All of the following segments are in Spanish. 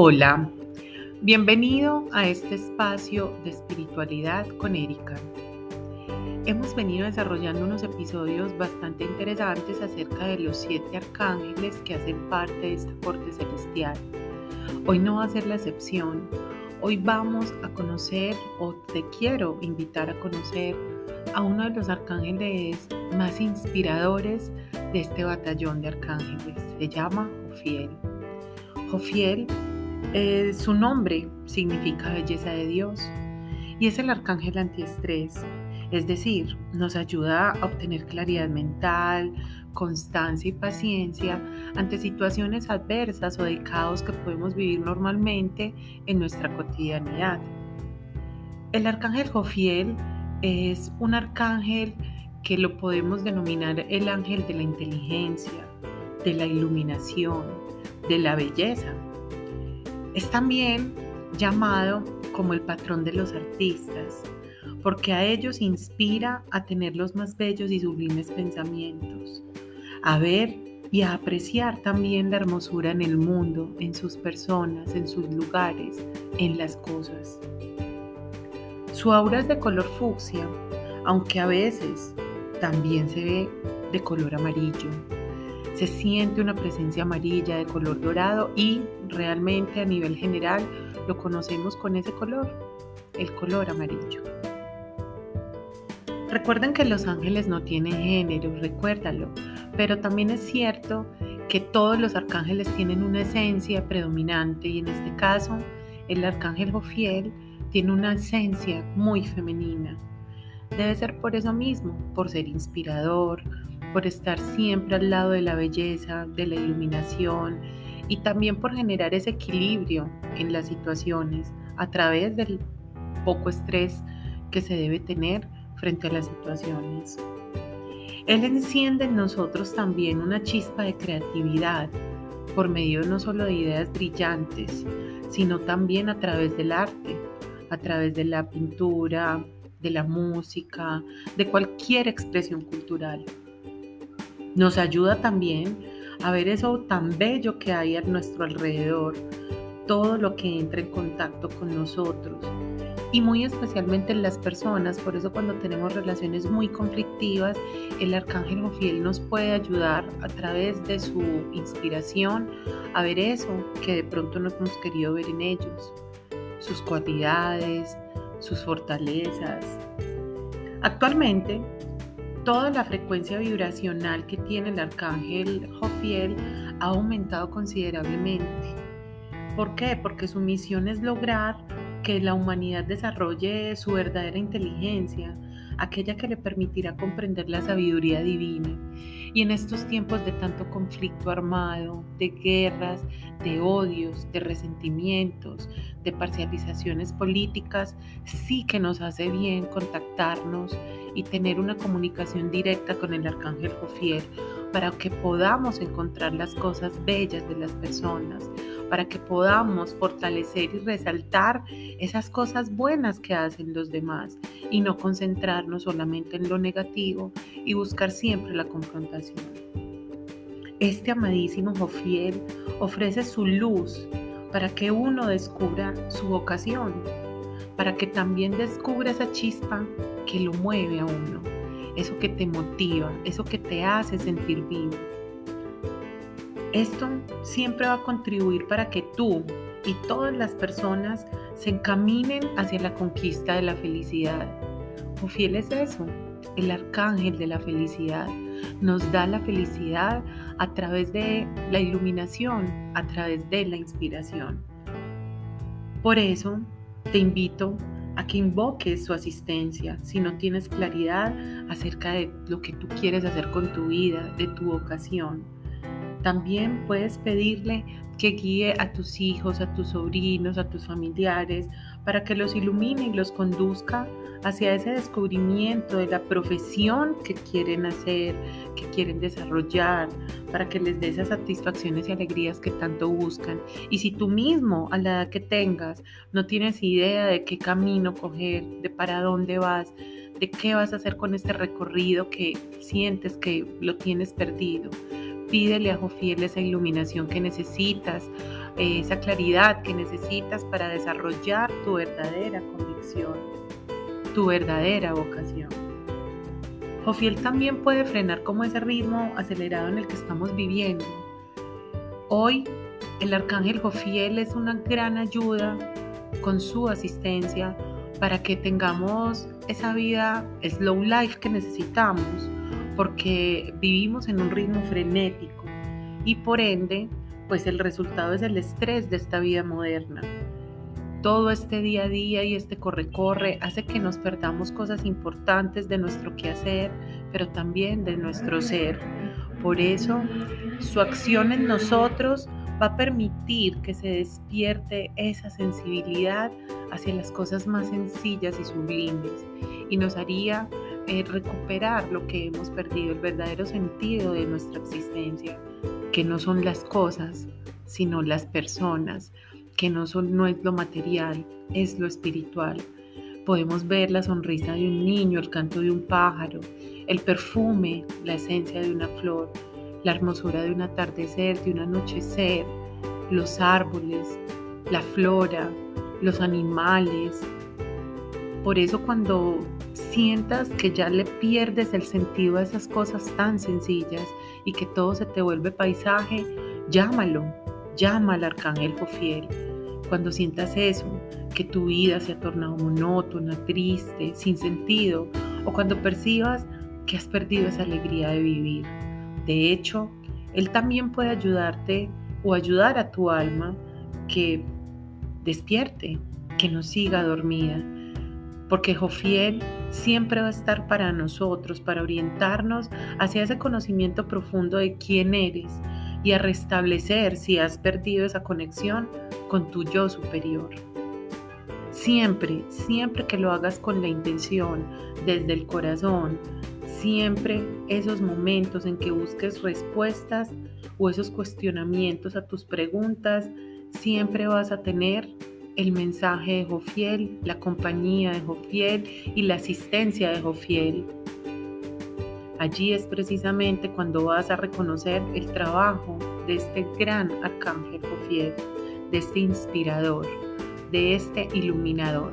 Hola, bienvenido a este espacio de espiritualidad con Erika. Hemos venido desarrollando unos episodios bastante interesantes acerca de los siete arcángeles que hacen parte de esta corte celestial. Hoy no va a ser la excepción. Hoy vamos a conocer o te quiero invitar a conocer a uno de los arcángeles más inspiradores de este batallón de arcángeles. Se llama Jofiel. Jofiel eh, su nombre significa belleza de Dios y es el arcángel antiestrés, es decir, nos ayuda a obtener claridad mental, constancia y paciencia ante situaciones adversas o de caos que podemos vivir normalmente en nuestra cotidianidad. El arcángel Jofiel es un arcángel que lo podemos denominar el ángel de la inteligencia, de la iluminación, de la belleza es también llamado como el patrón de los artistas, porque a ellos inspira a tener los más bellos y sublimes pensamientos, a ver y a apreciar también la hermosura en el mundo, en sus personas, en sus lugares, en las cosas. Su aura es de color fucsia, aunque a veces también se ve de color amarillo se siente una presencia amarilla de color dorado y realmente a nivel general lo conocemos con ese color, el color amarillo. Recuerden que los ángeles no tienen género, recuérdalo, pero también es cierto que todos los arcángeles tienen una esencia predominante y en este caso el arcángel Jofiel tiene una esencia muy femenina. Debe ser por eso mismo, por ser inspirador, por estar siempre al lado de la belleza, de la iluminación y también por generar ese equilibrio en las situaciones a través del poco estrés que se debe tener frente a las situaciones. Él enciende en nosotros también una chispa de creatividad por medio no solo de ideas brillantes, sino también a través del arte, a través de la pintura, de la música, de cualquier expresión cultural. Nos ayuda también a ver eso tan bello que hay a nuestro alrededor, todo lo que entra en contacto con nosotros y muy especialmente en las personas. Por eso cuando tenemos relaciones muy conflictivas, el arcángel Jofiel nos puede ayudar a través de su inspiración a ver eso que de pronto no hemos querido ver en ellos, sus cualidades, sus fortalezas. Actualmente toda la frecuencia vibracional que tiene el arcángel Jofiel ha aumentado considerablemente. ¿Por qué? Porque su misión es lograr que la humanidad desarrolle su verdadera inteligencia, aquella que le permitirá comprender la sabiduría divina. Y en estos tiempos de tanto conflicto armado, de guerras, de odios, de resentimientos, de parcializaciones políticas, sí que nos hace bien contactarnos y tener una comunicación directa con el arcángel Jofiel para que podamos encontrar las cosas bellas de las personas, para que podamos fortalecer y resaltar esas cosas buenas que hacen los demás y no concentrarnos solamente en lo negativo y buscar siempre la confrontación. Este amadísimo Jofiel ofrece su luz para que uno descubra su vocación, para que también descubra esa chispa que lo mueve a uno, eso que te motiva, eso que te hace sentir vivo. Esto siempre va a contribuir para que tú y todas las personas se encaminen hacia la conquista de la felicidad. ¿O fiel es eso? El arcángel de la felicidad nos da la felicidad a través de la iluminación, a través de la inspiración. Por eso te invito a que invoques su asistencia si no tienes claridad acerca de lo que tú quieres hacer con tu vida, de tu vocación. También puedes pedirle que guíe a tus hijos, a tus sobrinos, a tus familiares, para que los ilumine y los conduzca hacia ese descubrimiento de la profesión que quieren hacer, que quieren desarrollar, para que les dé esas satisfacciones y alegrías que tanto buscan. Y si tú mismo, a la edad que tengas, no tienes idea de qué camino coger, de para dónde vas, de qué vas a hacer con este recorrido que sientes que lo tienes perdido, pídele a Jofiel esa iluminación que necesitas, esa claridad que necesitas para desarrollar tu verdadera convicción, tu verdadera vocación. Jofiel también puede frenar como ese ritmo acelerado en el que estamos viviendo. Hoy el arcángel Jofiel es una gran ayuda con su asistencia para que tengamos esa vida slow life que necesitamos, porque vivimos en un ritmo frenético y por ende, pues el resultado es el estrés de esta vida moderna. Todo este día a día y este corre-corre hace que nos perdamos cosas importantes de nuestro quehacer, pero también de nuestro ser. Por eso, su acción en nosotros va a permitir que se despierte esa sensibilidad hacia las cosas más sencillas y sublimes y nos haría eh, recuperar lo que hemos perdido, el verdadero sentido de nuestra existencia, que no son las cosas, sino las personas, que no, son, no es lo material, es lo espiritual. Podemos ver la sonrisa de un niño, el canto de un pájaro, el perfume, la esencia de una flor, la hermosura de un atardecer, de un anochecer, los árboles, la flora, los animales. Por eso cuando sientas que ya le pierdes el sentido a esas cosas tan sencillas y que todo se te vuelve paisaje, llámalo, llama al arcángel fiel. Cuando sientas eso, que tu vida se ha tornado monótona, triste, sin sentido, o cuando percibas que has perdido esa alegría de vivir. De hecho, Él también puede ayudarte o ayudar a tu alma que despierte, que no siga dormida. Porque Jofiel siempre va a estar para nosotros, para orientarnos hacia ese conocimiento profundo de quién eres y a restablecer si has perdido esa conexión con tu yo superior. Siempre, siempre que lo hagas con la intención, desde el corazón, siempre esos momentos en que busques respuestas o esos cuestionamientos a tus preguntas, siempre vas a tener el mensaje de Jofiel, la compañía de Jofiel y la asistencia de Jofiel. Allí es precisamente cuando vas a reconocer el trabajo de este gran arcángel Jofiel, de este inspirador, de este iluminador.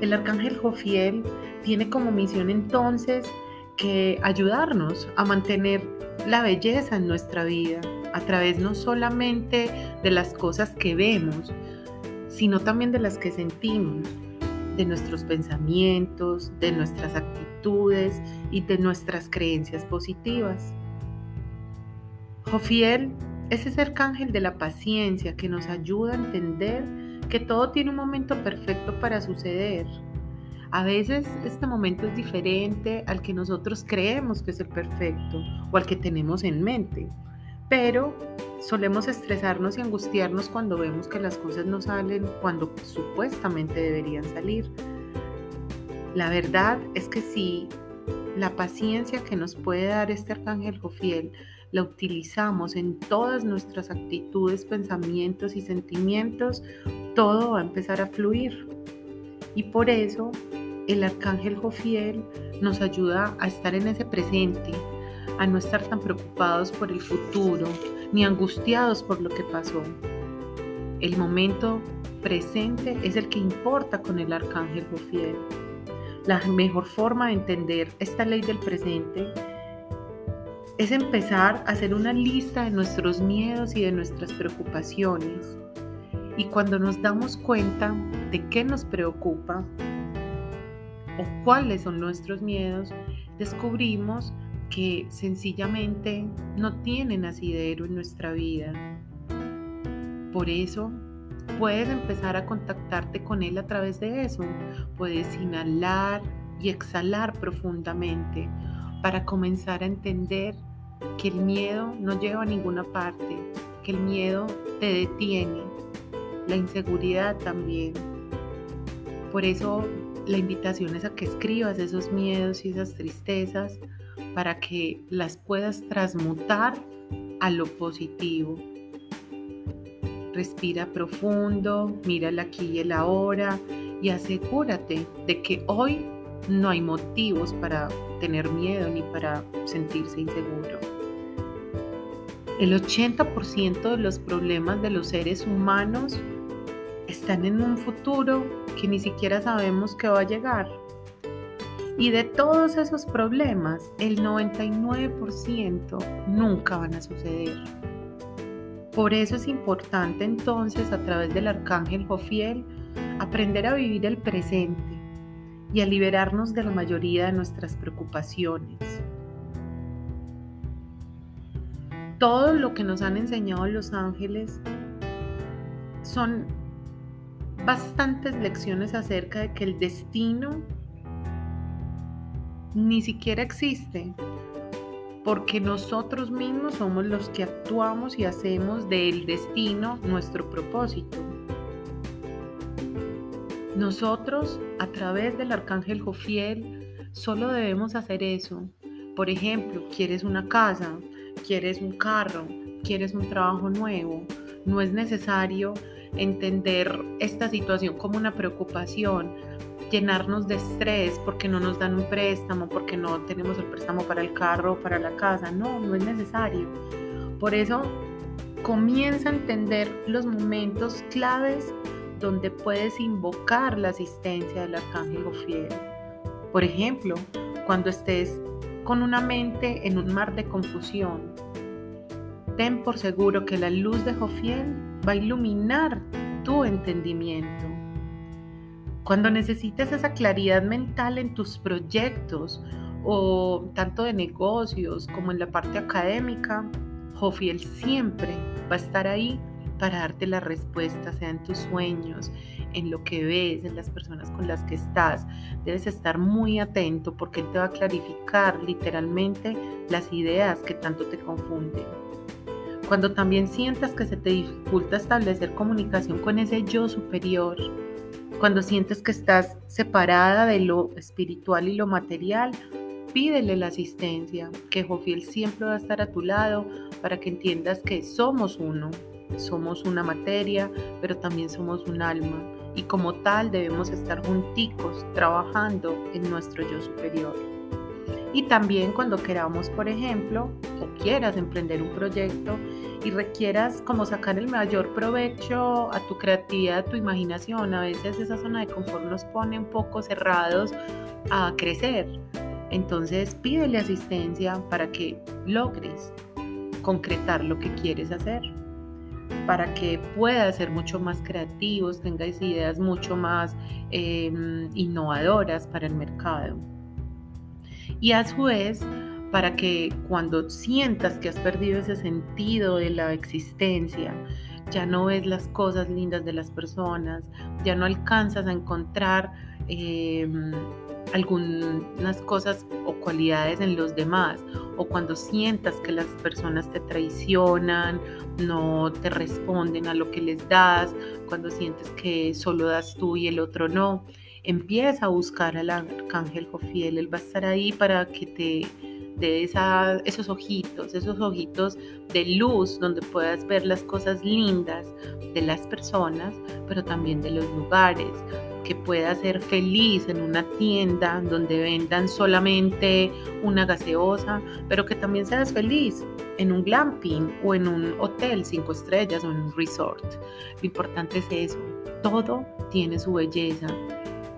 El arcángel Jofiel tiene como misión entonces que ayudarnos a mantener la belleza en nuestra vida a través no solamente de las cosas que vemos, sino también de las que sentimos, de nuestros pensamientos, de nuestras actitudes y de nuestras creencias positivas. Jofiel es ese arcángel de la paciencia que nos ayuda a entender que todo tiene un momento perfecto para suceder a veces este momento es diferente al que nosotros creemos que es el perfecto o al que tenemos en mente, pero solemos estresarnos y angustiarnos cuando vemos que las cosas no salen cuando supuestamente deberían salir. La verdad es que si la paciencia que nos puede dar este arcángel Jofiel la utilizamos en todas nuestras actitudes, pensamientos y sentimientos, todo va a empezar a fluir. Y por eso el arcángel Jofiel nos ayuda a estar en ese presente, a no estar tan preocupados por el futuro ni angustiados por lo que pasó. El momento presente es el que importa con el arcángel Jofiel. La mejor forma de entender esta ley del presente es empezar a hacer una lista de nuestros miedos y de nuestras preocupaciones. Y cuando nos damos cuenta de qué nos preocupa, o cuáles son nuestros miedos, descubrimos que sencillamente no tienen asidero en nuestra vida. Por eso, puedes empezar a contactarte con Él a través de eso. Puedes inhalar y exhalar profundamente para comenzar a entender que el miedo no lleva a ninguna parte, que el miedo te detiene, la inseguridad también. Por eso la invitación es a que escribas esos miedos y esas tristezas para que las puedas transmutar a lo positivo. Respira profundo, mira el aquí y el ahora y asegúrate de que hoy no hay motivos para tener miedo ni para sentirse inseguro. El 80% de los problemas de los seres humanos están en un futuro que ni siquiera sabemos que va a llegar. Y de todos esos problemas, el 99% nunca van a suceder. Por eso es importante entonces a través del arcángel Jofiel aprender a vivir el presente y a liberarnos de la mayoría de nuestras preocupaciones. Todo lo que nos han enseñado los ángeles son bastantes lecciones acerca de que el destino ni siquiera existe, porque nosotros mismos somos los que actuamos y hacemos del destino nuestro propósito. Nosotros, a través del arcángel Jofiel, solo debemos hacer eso. Por ejemplo, quieres una casa, quieres un carro, quieres un trabajo nuevo. No es necesario entender esta situación como una preocupación, llenarnos de estrés porque no nos dan un préstamo, porque no tenemos el préstamo para el carro para la casa. No, no es necesario. Por eso comienza a entender los momentos claves donde puedes invocar la asistencia del arcángel Jofiel. Por ejemplo, cuando estés con una mente en un mar de confusión, ten por seguro que la luz de Jofiel va a iluminar tu entendimiento. Cuando necesites esa claridad mental en tus proyectos o tanto de negocios como en la parte académica, Jofiel siempre va a estar ahí para darte la respuesta, sea en tus sueños, en lo que ves, en las personas con las que estás. Debes estar muy atento porque Él te va a clarificar literalmente las ideas que tanto te confunden. Cuando también sientas que se te dificulta establecer comunicación con ese yo superior, cuando sientes que estás separada de lo espiritual y lo material, pídele la asistencia, que Jofiel siempre va a estar a tu lado para que entiendas que somos uno, somos una materia, pero también somos un alma y como tal debemos estar junticos trabajando en nuestro yo superior. Y también cuando queramos, por ejemplo, o quieras emprender un proyecto y requieras como sacar el mayor provecho a tu creatividad, a tu imaginación, a veces esa zona de confort nos pone un poco cerrados a crecer. Entonces pídele asistencia para que logres concretar lo que quieres hacer, para que puedas ser mucho más creativos, tengas ideas mucho más em, innovadoras para el mercado y a su vez para que cuando sientas que has perdido ese sentido de la existencia, ya no ves las cosas lindas de las personas, ya no alcanzas a encontrar em, algunas cosas o cualidades en los demás, o cuando sientas que las personas te traicionan, no te responden a lo que les das, cuando sientes que solo das tú y el otro no, empieza a buscar al arcángel Jofiel, él va a estar ahí para que te dé esos ojitos, esos ojitos de luz donde puedas ver las cosas lindas de las personas, pero también de los lugares, que puedas ser feliz en una tienda donde vendan solamente una gaseosa, pero que también seas feliz en un glamping o en un hotel cinco estrellas o en un resort. Lo importante es eso, todo tiene su belleza,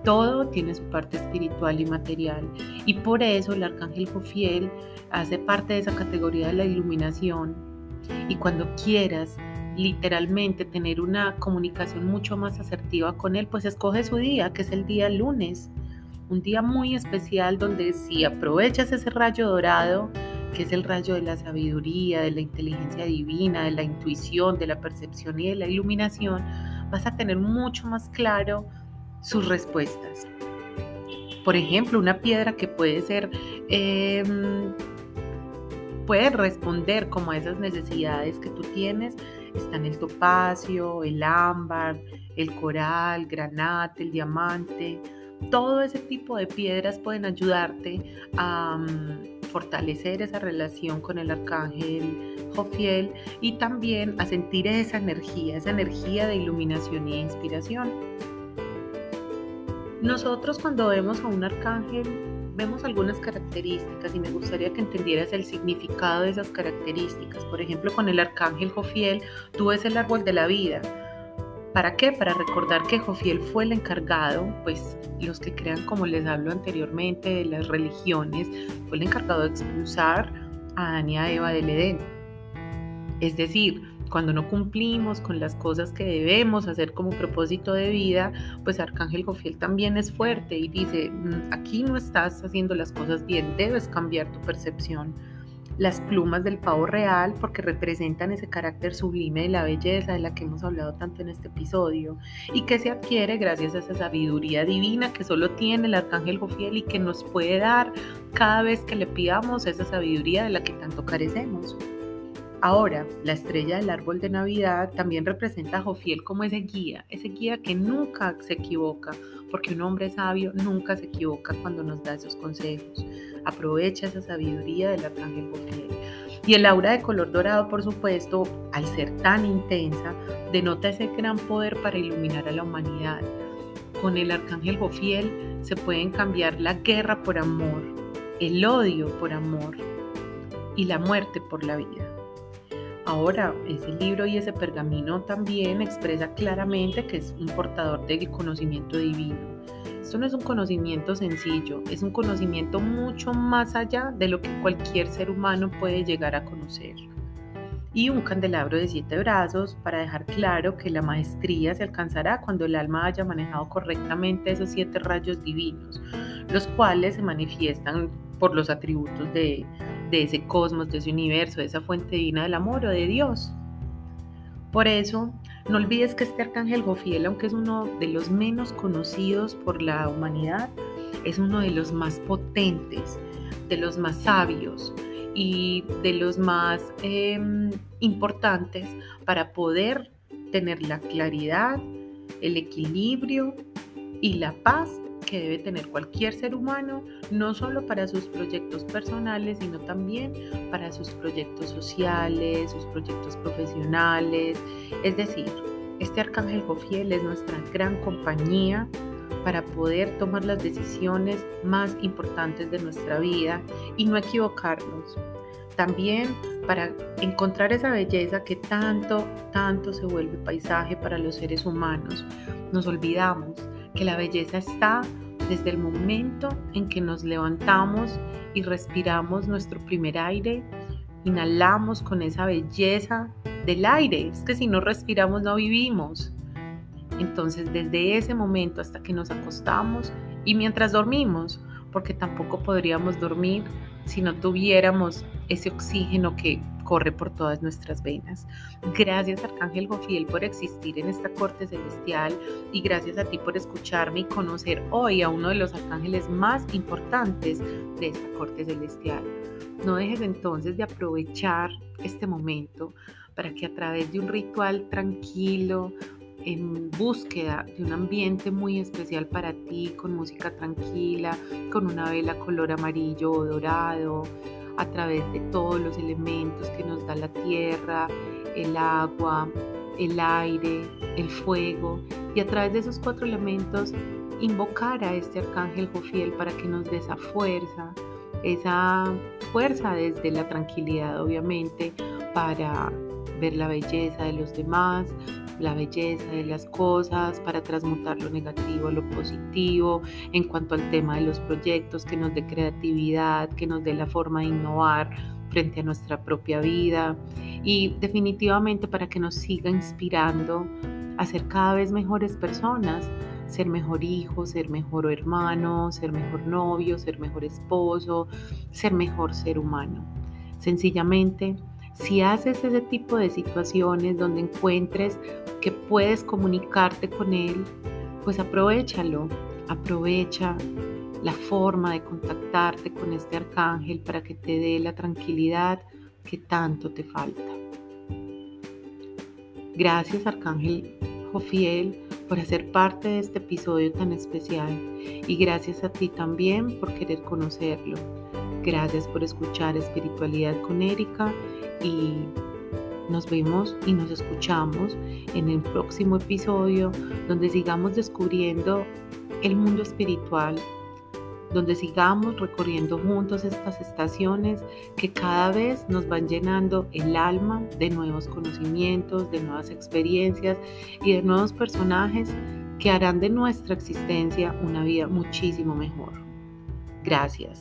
todo tiene su parte espiritual y material. Y por eso el arcángel Jofiel hace parte de esa categoría de la iluminación. Y cuando quieras literalmente tener una comunicación mucho más asertiva con él, pues escoge su día, que es el día lunes. Un día muy especial donde si aprovechas ese rayo dorado, que es el rayo de la sabiduría, de la inteligencia divina, de la intuición, de la percepción y de la iluminación, vas a tener mucho más claro sus respuestas. Por ejemplo, una piedra que puede ser, em, puede responder como a esas necesidades que tú tienes, están el topacio, el ámbar, el coral, granate, el diamante. Todo ese tipo de piedras pueden ayudarte a mm, fortalecer esa relación con el arcángel Jofiel y también a sentir esa energía, esa energía de iluminación y inspiración. Nosotros cuando vemos a un arcángel vemos algunas características y me gustaría que entendieras el significado de esas características. Por ejemplo, con el arcángel Jofiel, tú ves el árbol de la vida. ¿Para qué? Para recordar que Jofiel fue el encargado, pues los que crean, como les hablo anteriormente, de las religiones, fue el encargado de expulsar a Adán Eva del Edén. Es decir, cuando no cumplimos con las cosas que debemos hacer como propósito de vida, pues Arcángel Gofiel también es fuerte y dice, mm, aquí no estás haciendo las cosas bien, debes cambiar tu percepción. Las plumas del pavo real, porque representan ese carácter sublime de la belleza de la que hemos hablado tanto en este episodio, y que se adquiere gracias a esa sabiduría divina que solo tiene el Arcángel Gofiel y que nos puede dar cada vez que le pidamos esa sabiduría de la que tanto carecemos. Ahora, la estrella del árbol de Navidad también representa a Jofiel como ese guía, ese guía que nunca se equivoca, porque un hombre sabio nunca se equivoca cuando nos da esos consejos. Aprovecha esa sabiduría del arcángel Jofiel. Y el aura de color dorado, por supuesto, al ser tan intensa, denota ese gran poder para iluminar a la humanidad. Con el arcángel Jofiel se pueden cambiar la guerra por amor, el odio por amor y la muerte por la vida. Ahora, ese libro y ese pergamino también expresa claramente que es un portador del conocimiento divino. Esto no es un conocimiento sencillo, es un conocimiento mucho más allá de lo que cualquier ser humano puede llegar a conocer. Y un candelabro de siete brazos para dejar claro que la maestría se alcanzará cuando el alma haya manejado correctamente esos siete rayos divinos, los cuales se manifiestan por los atributos de, de ese cosmos, de ese universo, de esa fuente divina del amor o de Dios. Por eso, no olvides que este arcángel Gofiel, aunque es uno de los menos conocidos por la humanidad, es uno de los más potentes, de los más sabios y de los más em, importantes para poder tener la claridad, el equilibrio y la paz que debe tener cualquier ser humano, no solo para sus proyectos personales, sino también para sus proyectos sociales, sus proyectos profesionales. Es decir, este arcángel Jofiel es nuestra gran compañía para poder tomar las decisiones más importantes de nuestra vida y no equivocarnos. También para encontrar esa belleza que tanto, tanto se vuelve paisaje para los seres humanos. Nos olvidamos que la belleza está desde el momento en que nos levantamos y respiramos nuestro primer aire, inhalamos con esa belleza del aire. Es que si no respiramos no vivimos. Entonces desde ese momento hasta que nos acostamos y mientras dormimos, porque tampoco podríamos dormir si no tuviéramos ese oxígeno que corre por todas nuestras venas. Gracias Arcángel Gofiel por existir en esta corte celestial y gracias a ti por escucharme y conocer hoy a uno de los arcángeles más importantes de esta corte celestial. No dejes entonces de aprovechar este momento para que a través de un ritual tranquilo, en búsqueda de un ambiente muy especial para ti, con música tranquila, con una vela color amarillo o dorado, a través de todos los elementos que nos da la tierra, el agua, el aire, el fuego, y a través de esos cuatro elementos invocar a este arcángel Jofiel para que nos dé esa fuerza, esa fuerza desde la tranquilidad obviamente para ver la belleza de los demás, la belleza de las cosas, para transmutar lo negativo a lo positivo, en cuanto al tema de los proyectos, que nos dé creatividad, que nos dé la forma de innovar frente a nuestra propia vida y definitivamente para que nos siga inspirando a ser cada vez mejores personas, ser mejor hijo, ser mejor hermano, ser mejor novio, ser mejor esposo, ser mejor ser humano. Sencillamente si haces ese tipo de situaciones donde encuentres que puedes comunicarte con él, pues aprovechalo, aprovecha la forma de contactarte con este arcángel para que te dé la tranquilidad que tanto te falta. Gracias Arcángel Jofiel por hacer parte de este episodio tan especial y gracias a ti también por querer conocerlo. Gracias por escuchar Espiritualidad con Erika y nos vemos y nos escuchamos en el próximo episodio donde sigamos descubriendo el mundo espiritual donde sigamos recorriendo juntos estas estaciones que cada vez nos van llenando el alma de nuevos conocimientos, de nuevas experiencias y de nuevos personajes que harán de nuestra existencia una vida muchísimo mejor. Gracias.